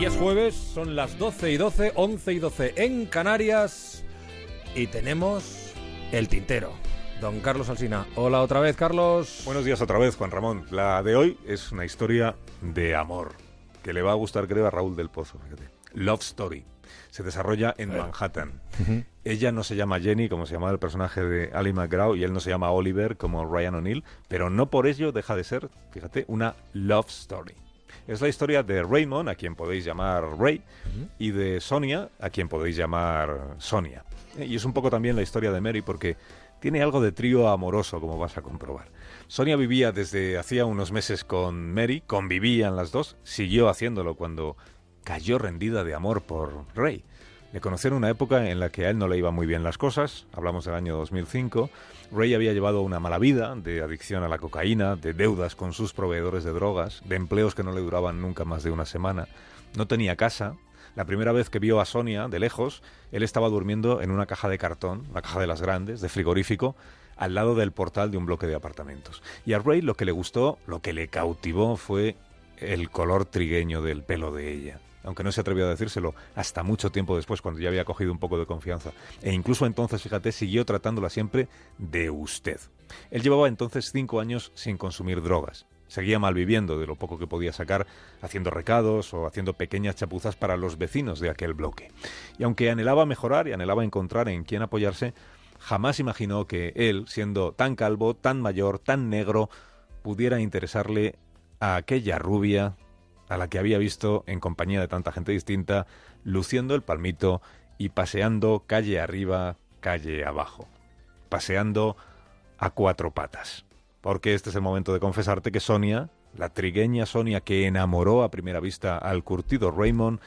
Y es jueves, son las 12 y 12, 11 y 12 en Canarias y tenemos el tintero. Don Carlos Alsina. Hola otra vez, Carlos. Buenos días otra vez, Juan Ramón. La de hoy es una historia de amor que le va a gustar, creo, a Raúl del Pozo. Fíjate. Love Story. Se desarrolla en Manhattan. Ella no se llama Jenny, como se llamaba el personaje de Ali McGraw, y él no se llama Oliver, como Ryan O'Neill, pero no por ello deja de ser, fíjate, una love story. Es la historia de Raymond, a quien podéis llamar Ray, y de Sonia, a quien podéis llamar Sonia. Y es un poco también la historia de Mary, porque tiene algo de trío amoroso, como vas a comprobar. Sonia vivía desde hacía unos meses con Mary, convivían las dos, siguió haciéndolo cuando cayó rendida de amor por Ray. Le conoció en una época en la que a él no le iban muy bien las cosas, hablamos del año 2005. Ray había llevado una mala vida de adicción a la cocaína, de deudas con sus proveedores de drogas, de empleos que no le duraban nunca más de una semana. No tenía casa. La primera vez que vio a Sonia de lejos, él estaba durmiendo en una caja de cartón, la caja de las grandes, de frigorífico, al lado del portal de un bloque de apartamentos. Y a Ray lo que le gustó, lo que le cautivó fue el color trigueño del pelo de ella aunque no se atrevió a decírselo hasta mucho tiempo después, cuando ya había cogido un poco de confianza. E incluso entonces, fíjate, siguió tratándola siempre de usted. Él llevaba entonces cinco años sin consumir drogas. Seguía malviviendo de lo poco que podía sacar, haciendo recados o haciendo pequeñas chapuzas para los vecinos de aquel bloque. Y aunque anhelaba mejorar y anhelaba encontrar en quién apoyarse, jamás imaginó que él, siendo tan calvo, tan mayor, tan negro, pudiera interesarle a aquella rubia a la que había visto en compañía de tanta gente distinta, luciendo el palmito y paseando calle arriba, calle abajo, paseando a cuatro patas. Porque este es el momento de confesarte que Sonia, la trigueña Sonia que enamoró a primera vista al curtido Raymond,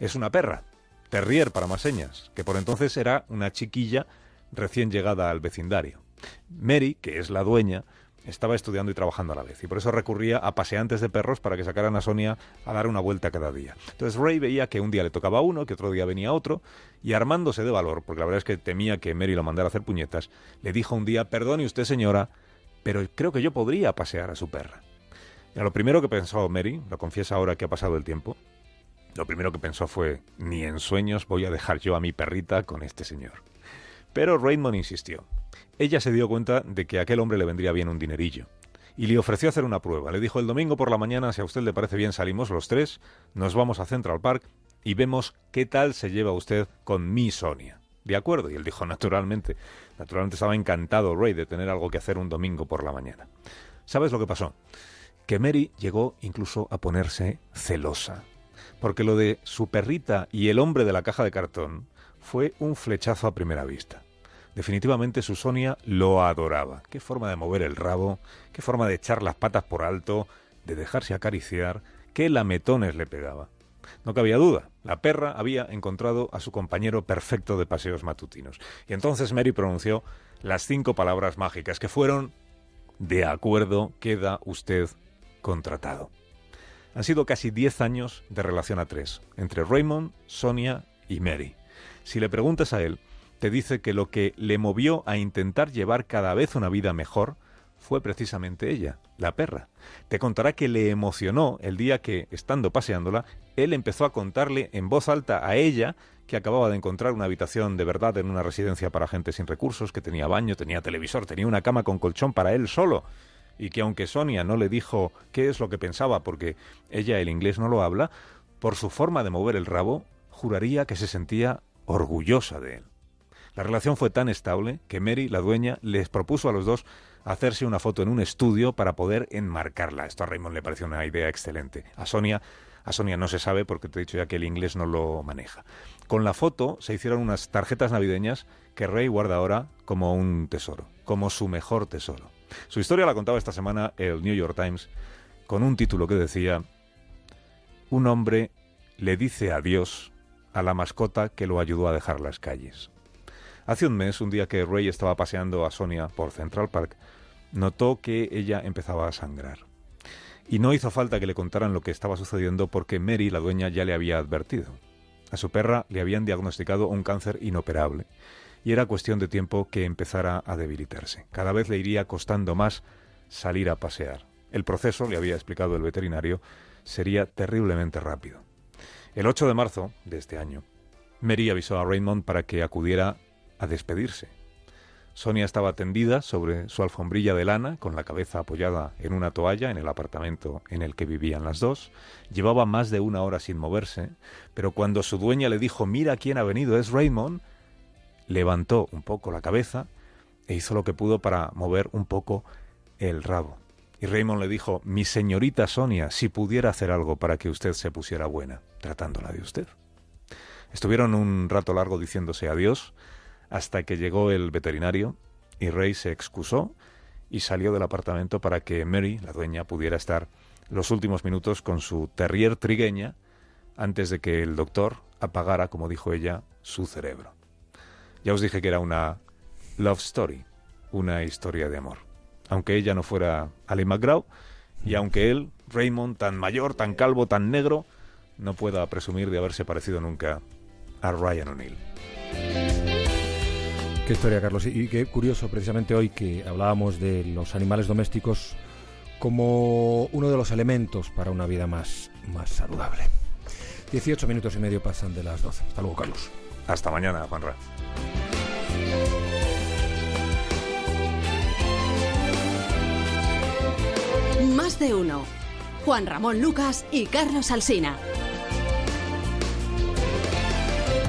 es una perra, terrier para más señas, que por entonces era una chiquilla recién llegada al vecindario. Mary, que es la dueña, estaba estudiando y trabajando a la vez, y por eso recurría a paseantes de perros para que sacaran a Sonia a dar una vuelta cada día. Entonces Ray veía que un día le tocaba uno, que otro día venía otro, y armándose de valor, porque la verdad es que temía que Mary lo mandara a hacer puñetas, le dijo un día, perdone usted señora, pero creo que yo podría pasear a su perra. Y lo primero que pensó Mary, lo confiesa ahora que ha pasado el tiempo, lo primero que pensó fue, ni en sueños voy a dejar yo a mi perrita con este señor. Pero Raymond insistió. Ella se dio cuenta de que a aquel hombre le vendría bien un dinerillo. Y le ofreció hacer una prueba. Le dijo el domingo por la mañana, si a usted le parece bien, salimos los tres, nos vamos a Central Park y vemos qué tal se lleva usted con mi Sonia. De acuerdo, y él dijo naturalmente. Naturalmente estaba encantado Ray de tener algo que hacer un domingo por la mañana. ¿Sabes lo que pasó? Que Mary llegó incluso a ponerse celosa. Porque lo de su perrita y el hombre de la caja de cartón fue un flechazo a primera vista. Definitivamente su Sonia lo adoraba. Qué forma de mover el rabo, qué forma de echar las patas por alto, de dejarse acariciar, qué lametones le pegaba. No cabía duda, la perra había encontrado a su compañero perfecto de paseos matutinos. Y entonces Mary pronunció las cinco palabras mágicas que fueron De acuerdo, queda usted contratado. Han sido casi diez años de relación a tres, entre Raymond, Sonia y Mary. Si le preguntas a él, te dice que lo que le movió a intentar llevar cada vez una vida mejor fue precisamente ella, la perra. Te contará que le emocionó el día que, estando paseándola, él empezó a contarle en voz alta a ella que acababa de encontrar una habitación de verdad en una residencia para gente sin recursos, que tenía baño, tenía televisor, tenía una cama con colchón para él solo, y que aunque Sonia no le dijo qué es lo que pensaba porque ella el inglés no lo habla, por su forma de mover el rabo, juraría que se sentía orgullosa de él. La relación fue tan estable que Mary, la dueña, les propuso a los dos hacerse una foto en un estudio para poder enmarcarla. Esto a Raymond le pareció una idea excelente. A Sonia, a Sonia no se sabe porque te he dicho ya que el inglés no lo maneja. Con la foto se hicieron unas tarjetas navideñas que Ray guarda ahora como un tesoro, como su mejor tesoro. Su historia la contaba esta semana el New York Times con un título que decía Un hombre le dice adiós a la mascota que lo ayudó a dejar las calles. Hace un mes, un día que Ray estaba paseando a Sonia por Central Park, notó que ella empezaba a sangrar. Y no hizo falta que le contaran lo que estaba sucediendo porque Mary, la dueña, ya le había advertido. A su perra le habían diagnosticado un cáncer inoperable y era cuestión de tiempo que empezara a debilitarse. Cada vez le iría costando más salir a pasear. El proceso, le había explicado el veterinario, sería terriblemente rápido. El 8 de marzo de este año, Mary avisó a Raymond para que acudiera a despedirse. Sonia estaba tendida sobre su alfombrilla de lana, con la cabeza apoyada en una toalla en el apartamento en el que vivían las dos. Llevaba más de una hora sin moverse, pero cuando su dueña le dijo mira quién ha venido, es Raymond, levantó un poco la cabeza e hizo lo que pudo para mover un poco el rabo. Y Raymond le dijo, mi señorita Sonia, si pudiera hacer algo para que usted se pusiera buena, tratándola de usted. Estuvieron un rato largo diciéndose adiós, hasta que llegó el veterinario y Ray se excusó y salió del apartamento para que Mary, la dueña, pudiera estar los últimos minutos con su terrier trigueña antes de que el doctor apagara, como dijo ella, su cerebro. Ya os dije que era una love story, una historia de amor. Aunque ella no fuera Ali McGraw y aunque él, Raymond, tan mayor, tan calvo, tan negro, no pueda presumir de haberse parecido nunca a Ryan O'Neill. Qué historia, Carlos. Y qué curioso, precisamente hoy que hablábamos de los animales domésticos como uno de los elementos para una vida más, más saludable. 18 minutos y medio pasan de las 12. Hasta luego, Carlos. Hasta mañana, Juanra. Más de uno. Juan Ramón Lucas y Carlos Alsina.